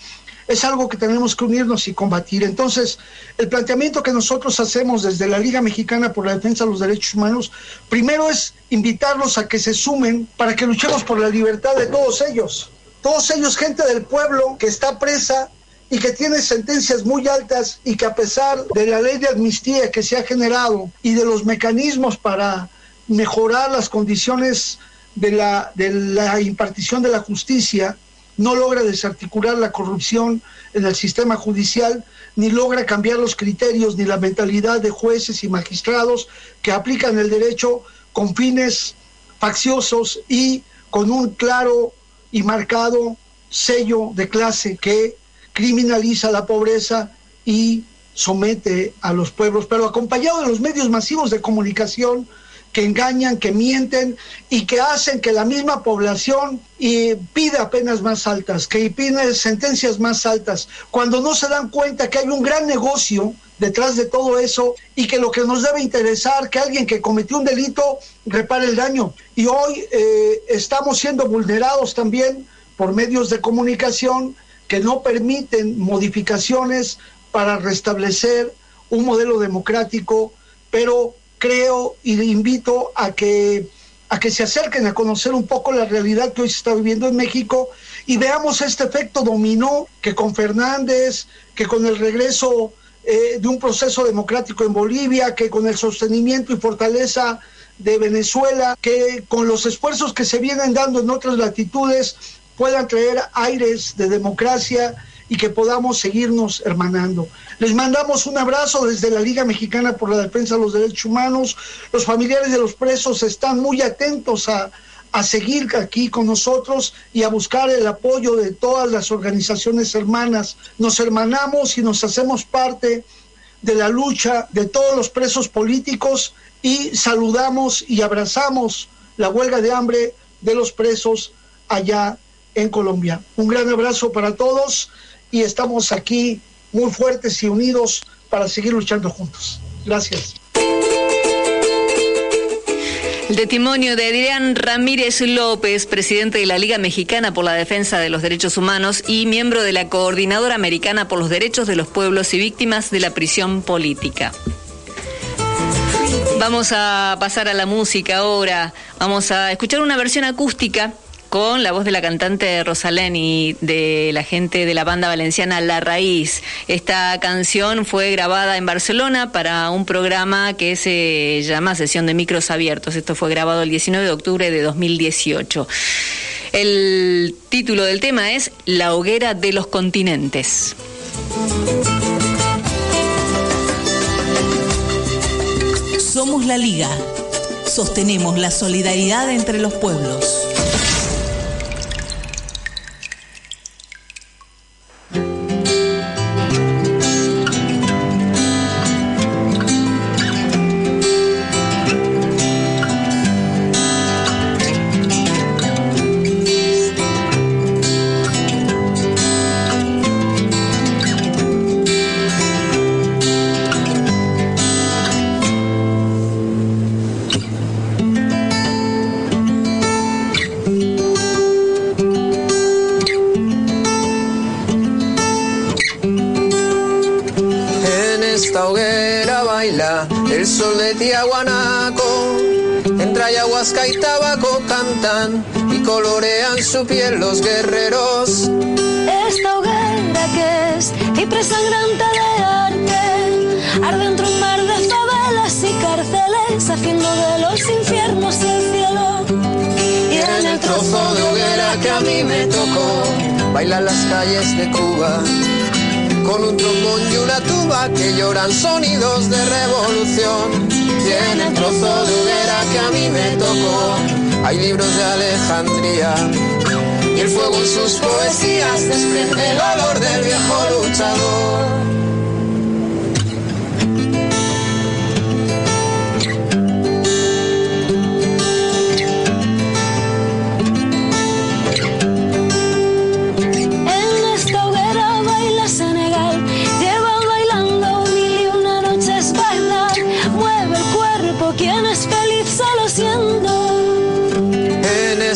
es algo que tenemos que unirnos y combatir. Entonces, el planteamiento que nosotros hacemos desde la Liga Mexicana por la Defensa de los Derechos Humanos, primero es invitarlos a que se sumen para que luchemos por la libertad de todos ellos. Todos ellos, gente del pueblo que está presa y que tiene sentencias muy altas y que a pesar de la ley de amnistía que se ha generado y de los mecanismos para mejorar las condiciones de la, de la impartición de la justicia no logra desarticular la corrupción en el sistema judicial, ni logra cambiar los criterios ni la mentalidad de jueces y magistrados que aplican el derecho con fines facciosos y con un claro y marcado sello de clase que criminaliza la pobreza y somete a los pueblos, pero acompañado de los medios masivos de comunicación que engañan, que mienten y que hacen que la misma población pida penas más altas, que pida sentencias más altas, cuando no se dan cuenta que hay un gran negocio detrás de todo eso y que lo que nos debe interesar, que alguien que cometió un delito repare el daño. Y hoy eh, estamos siendo vulnerados también por medios de comunicación que no permiten modificaciones para restablecer un modelo democrático, pero creo y invito a que a que se acerquen a conocer un poco la realidad que hoy se está viviendo en México y veamos este efecto dominó que con Fernández, que con el regreso eh, de un proceso democrático en Bolivia, que con el sostenimiento y fortaleza de Venezuela, que con los esfuerzos que se vienen dando en otras latitudes puedan traer aires de democracia y que podamos seguirnos hermanando. Les mandamos un abrazo desde la Liga Mexicana por la Defensa de los Derechos Humanos. Los familiares de los presos están muy atentos a, a seguir aquí con nosotros y a buscar el apoyo de todas las organizaciones hermanas. Nos hermanamos y nos hacemos parte de la lucha de todos los presos políticos y saludamos y abrazamos la huelga de hambre de los presos allá en Colombia. Un gran abrazo para todos y estamos aquí muy fuertes y unidos para seguir luchando juntos. Gracias. El testimonio de Adrián Ramírez López, presidente de la Liga Mexicana por la Defensa de los Derechos Humanos y miembro de la Coordinadora Americana por los Derechos de los Pueblos y Víctimas de la Prisión Política. Vamos a pasar a la música ahora. Vamos a escuchar una versión acústica con la voz de la cantante Rosalén y de la gente de la banda valenciana La Raíz. Esta canción fue grabada en Barcelona para un programa que se llama Sesión de Micros Abiertos. Esto fue grabado el 19 de octubre de 2018. El título del tema es La hoguera de los continentes. Somos la Liga. Sostenemos la solidaridad entre los pueblos. Tocó, bailan las calles de Cuba. Con un trombón y una tuba que lloran sonidos de revolución. En el trozo de hoguera que a mí me tocó, hay libros de Alejandría. Y el fuego en sus poesías desprende el olor del viejo luchador.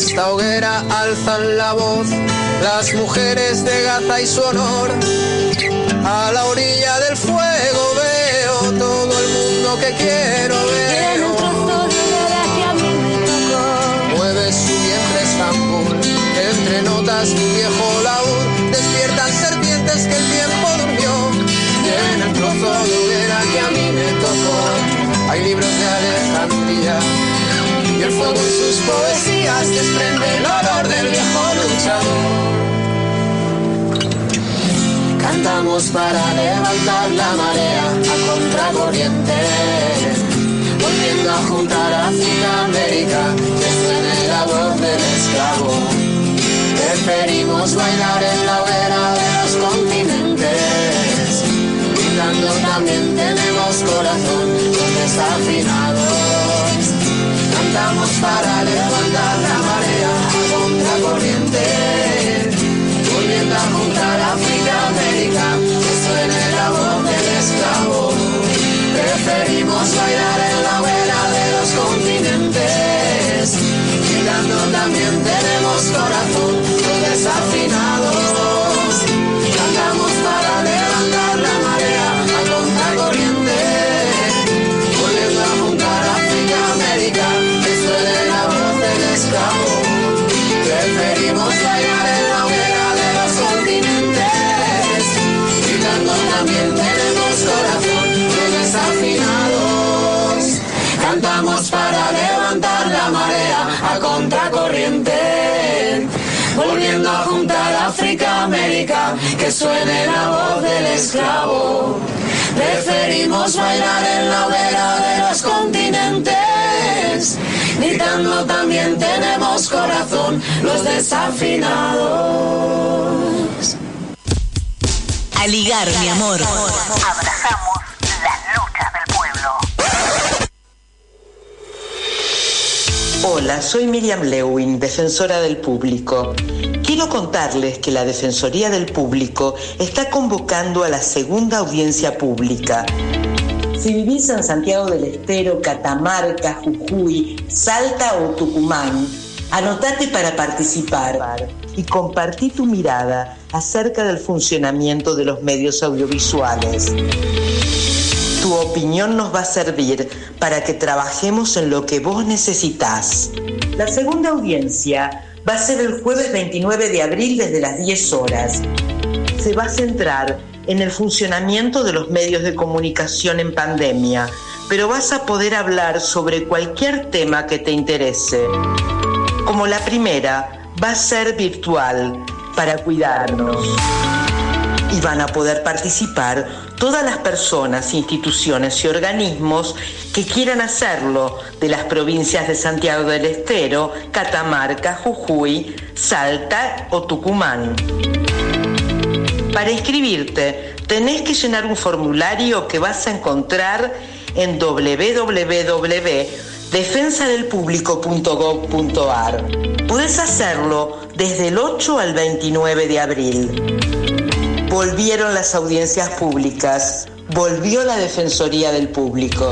Esta hoguera alzan la voz las mujeres de Gaza y su honor. A la orilla del fuego veo todo el mundo que quiero ver. El fuego en sus poesías desprende el olor del viejo luchador. Cantamos para levantar la marea a contracorriente, volviendo a juntar África, América, que suene la voz del esclavo. Preferimos bailar en la hoguera de los continentes, gritando también tenemos corazón, los desafinados. Cantamos para levantar la marea a contracorriente, volviendo a juntar África, América, que suene la voz del esclavo. Preferimos bailar en la hoguera Que suene la voz del esclavo. Preferimos bailar en la hoguera de los continentes, gritando también tenemos corazón, los desafinados. A ligar, mi amor. Abrazamos Soy Miriam Lewin, defensora del público. Quiero contarles que la Defensoría del Público está convocando a la segunda audiencia pública. Si vivís en Santiago del Estero, Catamarca, Jujuy, Salta o Tucumán, anotate para participar y compartí tu mirada acerca del funcionamiento de los medios audiovisuales. Tu opinión nos va a servir para que trabajemos en lo que vos necesitas. La segunda audiencia va a ser el jueves 29 de abril desde las 10 horas. Se va a centrar en el funcionamiento de los medios de comunicación en pandemia, pero vas a poder hablar sobre cualquier tema que te interese. Como la primera, va a ser virtual para cuidarnos y van a poder participar todas las personas, instituciones y organismos que quieran hacerlo de las provincias de Santiago del Estero, Catamarca, Jujuy, Salta o Tucumán. Para inscribirte, tenés que llenar un formulario que vas a encontrar en www.defensadelpublico.gov.ar. Podés hacerlo desde el 8 al 29 de abril. Volvieron las audiencias públicas, volvió la Defensoría del Público.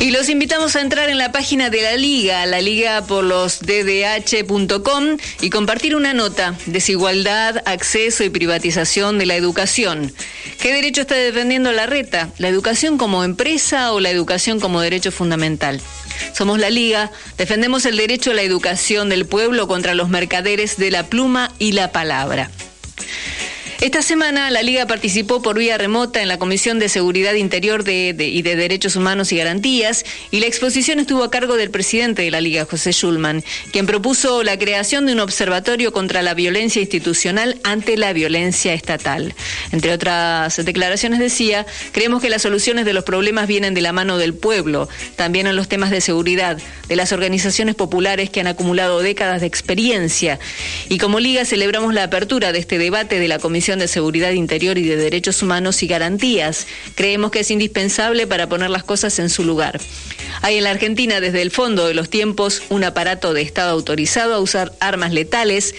Y los invitamos a entrar en la página de la Liga, la Liga por los DDH.com y compartir una nota, desigualdad, acceso y privatización de la educación. ¿Qué derecho está defendiendo la reta? ¿La educación como empresa o la educación como derecho fundamental? Somos la Liga, defendemos el derecho a la educación del pueblo contra los mercaderes de la pluma y la palabra. Esta semana la Liga participó por vía remota en la Comisión de Seguridad Interior y de Derechos Humanos y Garantías y la exposición estuvo a cargo del presidente de la Liga, José Schulman, quien propuso la creación de un observatorio contra la violencia institucional ante la violencia estatal. Entre otras declaraciones decía, creemos que las soluciones de los problemas vienen de la mano del pueblo, también en los temas de seguridad, de las organizaciones populares que han acumulado décadas de experiencia. Y como Liga celebramos la apertura de este debate de la Comisión de Seguridad Interior y de Derechos Humanos y Garantías. Creemos que es indispensable para poner las cosas en su lugar. Hay en la Argentina desde el fondo de los tiempos un aparato de Estado autorizado a usar armas letales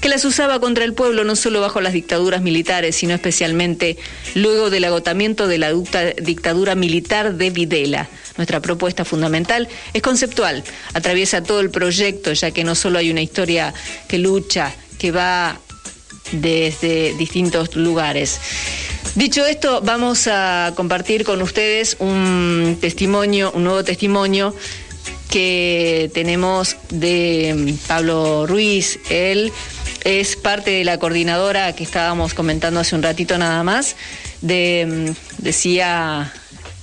que las usaba contra el pueblo no solo bajo las dictaduras militares, sino especialmente luego del agotamiento de la dictadura militar de Videla. Nuestra propuesta fundamental es conceptual, atraviesa todo el proyecto, ya que no solo hay una historia que lucha, que va desde distintos lugares. Dicho esto, vamos a compartir con ustedes un testimonio, un nuevo testimonio que tenemos de mm, Pablo Ruiz. Él es parte de la coordinadora que estábamos comentando hace un ratito nada más. Mm, decía,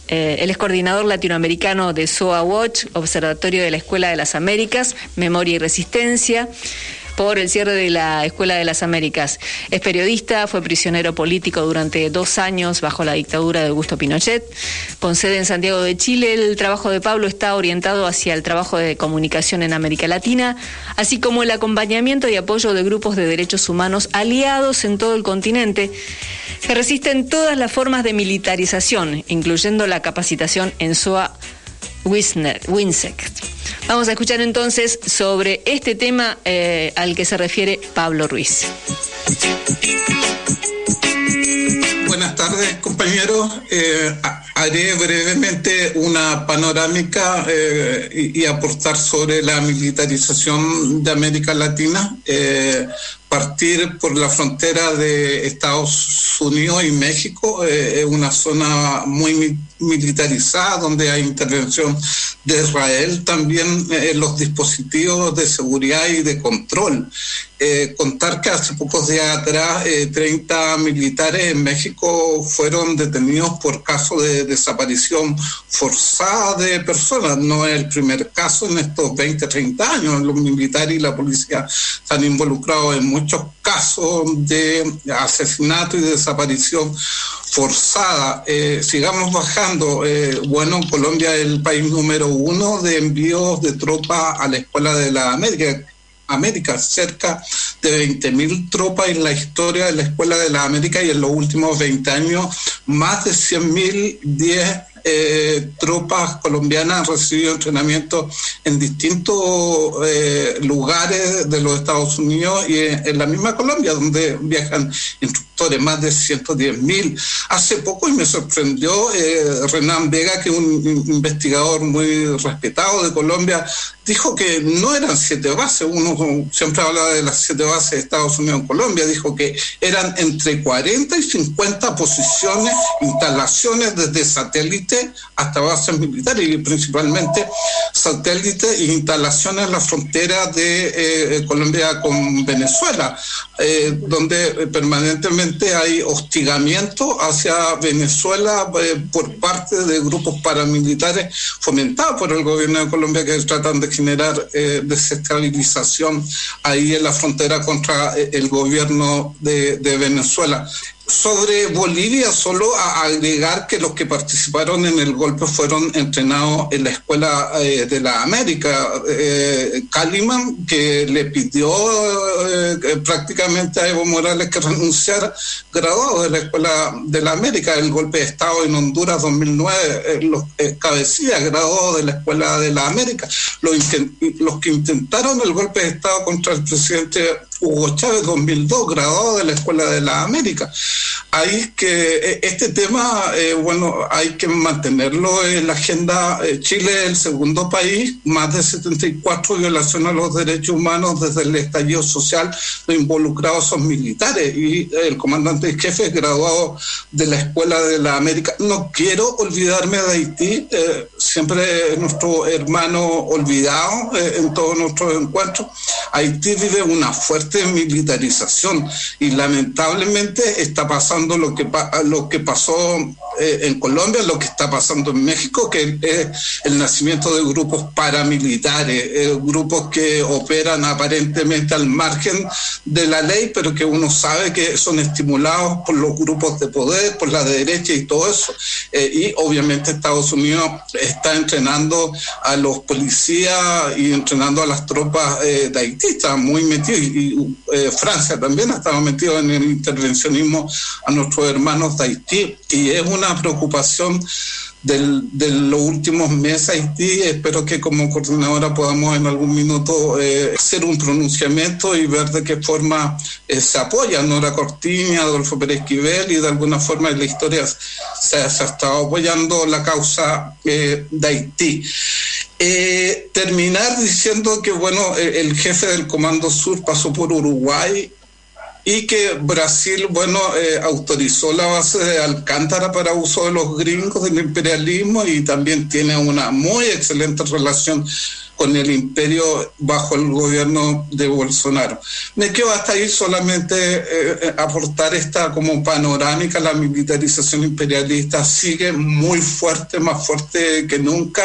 eh, él es coordinador latinoamericano de SOA Watch, Observatorio de la Escuela de las Américas, Memoria y Resistencia por el cierre de la Escuela de las Américas. Es periodista, fue prisionero político durante dos años bajo la dictadura de Augusto Pinochet. Con sede en Santiago de Chile, el trabajo de Pablo está orientado hacia el trabajo de comunicación en América Latina, así como el acompañamiento y apoyo de grupos de derechos humanos aliados en todo el continente que resisten todas las formas de militarización, incluyendo la capacitación en SOA Winsect. Vamos a escuchar entonces sobre este tema eh, al que se refiere Pablo Ruiz. Buenas tardes, compañeros. Eh, haré brevemente una panorámica eh, y, y, aportar sobre la militarización de América Latina. Partir por la frontera de Estados Unidos y México, es una zona muy militarizada donde hay intervención de Israel, también eh, los dispositivos de seguridad y de control. Eh, contar que hace pocos días atrás 30 eh, militares en México fueron detenidos por caso de desaparición forzada de personas. No es el primer caso en estos 20, 30 años. Los militares y la policía se han involucrado en muchos casos de asesinato y desaparición forzada. Eh, sigamos bajando. Eh, bueno, Colombia es el país número uno de envíos de tropas a la Escuela de la América. América, cerca de 20.000 tropas en la historia de la Escuela de la América y en los últimos 20 años más de 100.000, 10 eh, tropas colombianas han recibido entrenamiento en distintos eh, lugares de los Estados Unidos y en, la misma Colombia, donde viajan instructores, más de 110 mil. Hace poco, y me sorprendió, eh, Renan Vega, que es un investigador muy respetado de Colombia, dijo que no eran siete bases, uno siempre habla de las siete bases de Estados Unidos en Colombia, dijo que eran entre 40 y 50 posiciones, instalaciones desde hasta bases militares y principalmente satélites e instalaciones en la frontera de eh, Colombia con Venezuela, eh, donde permanentemente hay hostigamiento hacia Venezuela eh, por parte de grupos paramilitares fomentados por el gobierno de Colombia que tratan de generar eh, desestabilización ahí en la frontera contra eh, el gobierno de Venezuela. Sobre Bolivia, solo a agregar que los que participaron en el golpe fueron entrenados en la Escuela eh, de la América. Eh, Caliman, que le pidió eh, prácticamente a Evo Morales que renunciara, graduado de la Escuela de la América, el golpe de Estado en Honduras 2009, los cabecilla, graduado de la Escuela de la América. Los que intentaron el golpe de Estado contra el presidente Hugo Chávez 2002, graduado de la Escuela de la América. Hay que, e, este tema, eh, bueno, hay que mantenerlo en la agenda. Eh, Chile es el segundo país, más de 74 violaciones a los derechos humanos desde el estallido social, los involucrados son militares y el comandante jefe es graduado de la Escuela de la América. No quiero olvidarme de Haití, eh, siempre es nuestro hermano olvidado en todos nuestros encuentros. Haití vive una fuerte militarización y lamentablemente está pasando lo que, lo que pasó eh, en Colombia, lo que está pasando en México, que es el nacimiento de grupos paramilitares, eh, grupos que operan aparentemente al margen de la ley, pero que uno sabe que son estimulados por los grupos de poder, por la derecha y todo eso. Eh, y obviamente Estados Unidos está entrenando a los policías y entrenando a las tropas de Haití, está muy metido y, eh, Francia también ha estado metido en el intervencionismo a nuestros hermanos de Haití y es una preocupación del, de los últimos meses Haití. Espero que como coordinadora podamos en algún minuto eh, hacer un pronunciamiento y ver de qué forma eh, se apoya Nora Cortini, Adolfo Pérez Quivel y de alguna forma en la historia se, ha estado apoyando la causa de Haití. Terminar diciendo que bueno el jefe del Comando Sur pasó por Uruguay y que Brasil, bueno, eh, autorizó la base de Alcántara para uso de los gringos del imperialismo y también tiene una muy excelente relación con el imperio bajo el gobierno de Bolsonaro. Me quedo hasta ahí solamente eh, eh, aportar esta como panorámica, la militarización imperialista sigue muy fuerte, más fuerte que nunca,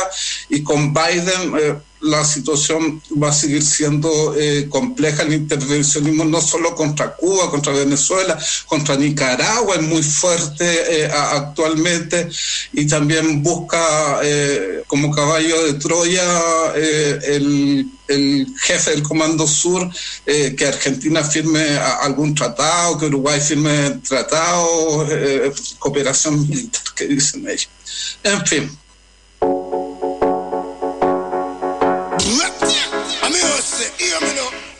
y con Biden... la situación va a seguir siendo eh, compleja. El intervencionismo no solo contra Cuba, contra Venezuela, contra Nicaragua es muy fuerte eh, actualmente y también busca eh, como caballo de Troya el, jefe del Comando Sur que Argentina firme algún tratado, que Uruguay firme tratado, cooperación militar, que dicen ellos. En fin.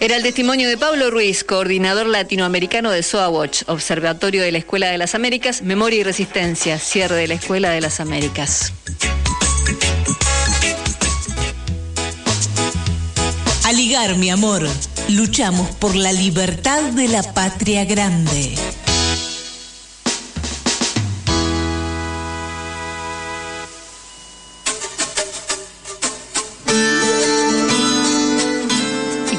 Era el testimonio de Pablo Ruiz, coordinador latinoamericano de SOA Watch, Observatorio de la Escuela de las Américas, Memoria y Resistencia, cierre de la Escuela de las Américas. Aligar, mi amor, luchamos por la libertad de la patria grande.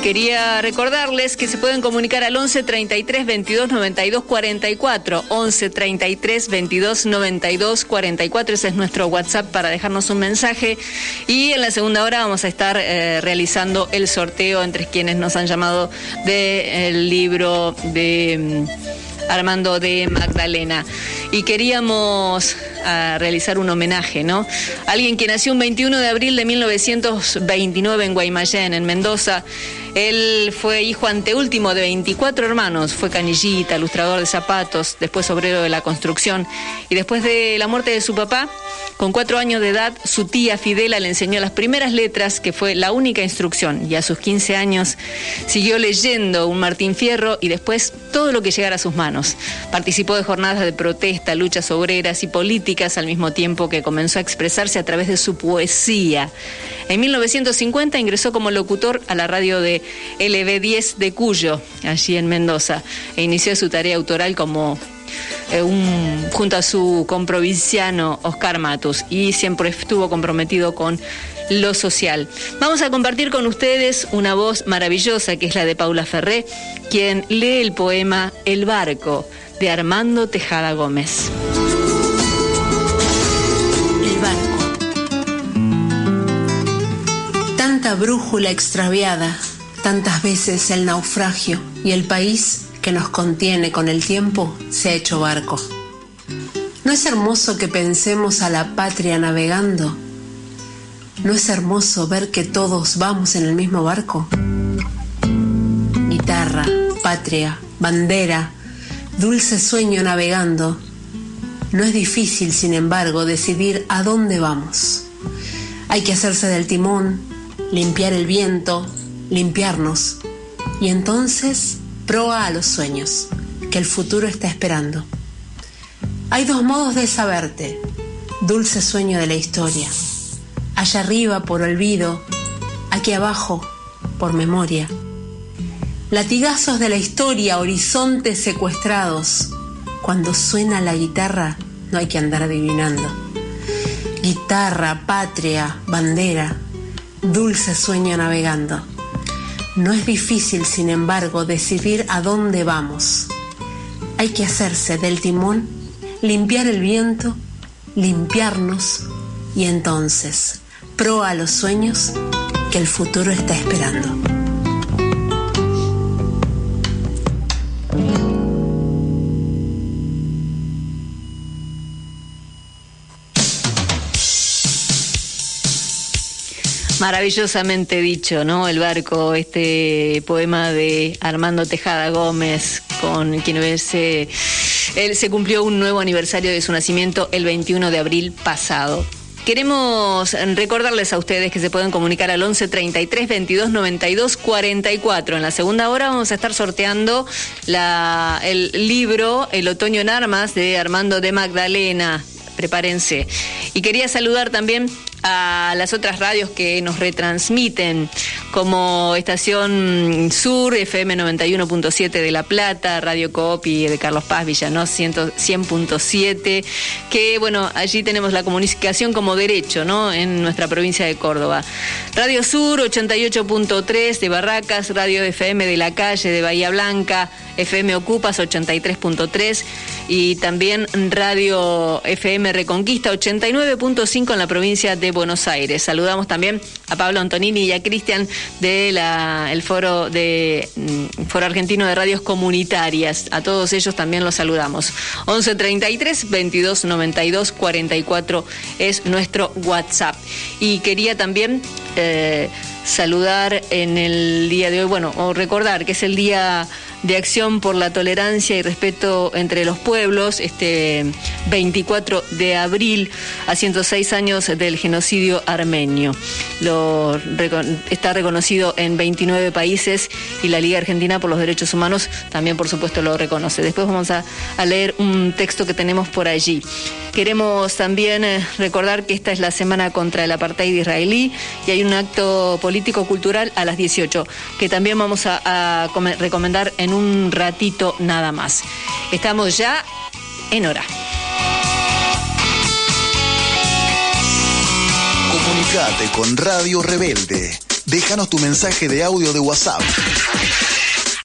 Quería recordarles que se pueden comunicar al 11 33 22 92 44. 11 33 22 92 44. Ese es nuestro WhatsApp para dejarnos un mensaje. Y en la segunda hora vamos a estar eh, realizando el sorteo entre quienes nos han llamado del libro de. Mm, Armando de Magdalena. Y queríamos ah, realizar un homenaje, ¿no? Alguien que nació un 21 de abril de 1929 en Guaymallén, en Mendoza. Él fue hijo anteúltimo de 24 hermanos, fue canillita, ilustrador de zapatos, después obrero de la construcción. Y después de la muerte de su papá, con cuatro años de edad, su tía Fidela le enseñó las primeras letras, que fue la única instrucción. Y a sus 15 años siguió leyendo un Martín Fierro y después todo lo que llegara a sus manos. Participó de jornadas de protesta, luchas obreras y políticas al mismo tiempo que comenzó a expresarse a través de su poesía. En 1950 ingresó como locutor a la radio de LB10 de Cuyo, allí en Mendoza, e inició su tarea autoral como eh, un, junto a su comprovinciano Oscar Matus y siempre estuvo comprometido con lo social. Vamos a compartir con ustedes una voz maravillosa que es la de Paula Ferré, quien lee el poema El barco de Armando Tejada Gómez. brújula extraviada, tantas veces el naufragio y el país que nos contiene con el tiempo se ha hecho barco. ¿No es hermoso que pensemos a la patria navegando? ¿No es hermoso ver que todos vamos en el mismo barco? Guitarra, patria, bandera, dulce sueño navegando. No es difícil, sin embargo, decidir a dónde vamos. Hay que hacerse del timón, limpiar el viento, limpiarnos. Y entonces proa a los sueños, que el futuro está esperando. Hay dos modos de saberte, dulce sueño de la historia. Allá arriba por olvido, aquí abajo por memoria. Latigazos de la historia, horizontes secuestrados. Cuando suena la guitarra, no hay que andar adivinando. Guitarra, patria, bandera, dulce sueño navegando. No es difícil, sin embargo, decidir a dónde vamos. Hay que hacerse del timón, limpiar el viento, limpiarnos y entonces, proa a los sueños que el futuro está esperando. [laughs] Maravillosamente dicho, ¿no? El barco, este poema de Armando Tejada Gómez, con quien se, cumplió un nuevo aniversario de su nacimiento el 21 de abril pasado. Queremos recordarles a ustedes que se pueden comunicar al 11 33 22 92 44. En la segunda hora vamos a estar sorteando la, el libro El otoño en armas de Armando de Magdalena prepárense. Y quería saludar también a las otras radios que nos retransmiten, como Estación Sur, FM 91.7 de La Plata, Radio Coop y de Carlos Paz, Villanos 100.7, que bueno, allí tenemos la comunicación como derecho, ¿no? En nuestra provincia de Córdoba. Radio Sur 88.3 de Barracas, Radio FM de la calle de Bahía Blanca, FM Ocupas 83.3 y también Radio FM Reconquista 89.5 en la provincia de Buenos Aires. Saludamos también a Pablo Antonini y a Cristian del el foro de mm, Foro Argentino de Radios Comunitarias. A todos ellos también los saludamos. 1133 22 92 44 es nuestro WhatsApp. Y quería también eh, saludar en el día de hoy, bueno, o recordar que es el día de acción por la tolerancia y respeto entre los pueblos, este 24 de abril, a 106 años del genocidio armenio. Está reconocido en 29 países y la Liga Argentina por los Derechos Humanos también, por supuesto, lo reconoce. Después vamos a, leer un texto que tenemos por allí. Queremos también eh, recordar que esta es la semana contra el apartheid israelí y hay un acto político-cultural a las 18 que también vamos a, a recomendar en un ratito nada más. Estamos ya en hora. Comunicate con Radio Rebelde. Déjanos tu mensaje de audio de WhatsApp